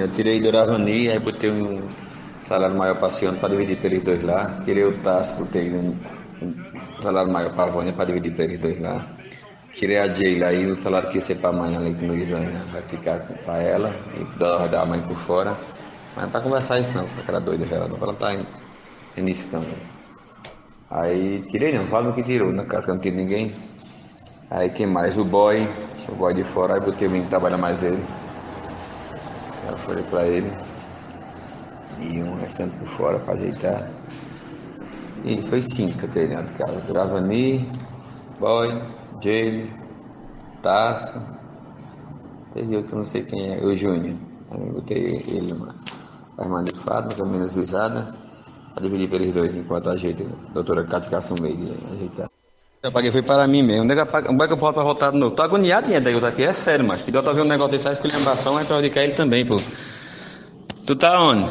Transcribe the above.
Eu tirei do Ravani, aí botei um salário maior para Ciano para dividir pelos dois lá. Tirei o Tasso, botei um, um salário maior para a Vânia para dividir pelos dois lá. Tirei a Jayla aí, o salário que ia ser para a mãe ali com Luizana, vai ficar para ela, e vai dar a mãe por fora. Mas não para conversar isso não, aquela doida dela, não, ela tá início também. Aí tirei não, fala no que tirou, na casa que não tinha ninguém. Aí quem mais? O boy, o boy de fora, aí botei o menino trabalha mais ele. Eu falei pra ele. E um restante por fora pra ajeitar. E foi cinco que eu de casa. Gravani, Boy, Jade, Taça. Teve outro não sei quem é, o Júnior. Aí eu botei ele numa irmã de fato, mais ou menos usada. Pra dividir pelos dois enquanto ajeita. Doutora Cascação meio ajeitar. Eu paguei foi para mim mesmo. Onde é que eu posso para voltar de novo? Tô agoniado dinheiro daí, aqui. É sério, mas que deu ver um negócio desse, a esculhambação é prejudicar ele também, pô. Tu tá onde?